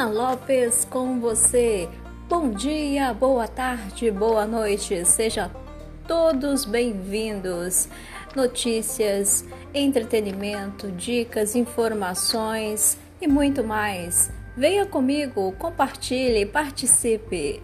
Ana Lopes com você. Bom dia, boa tarde, boa noite. Seja todos bem-vindos. Notícias, entretenimento, dicas, informações e muito mais. Venha comigo, compartilhe, participe.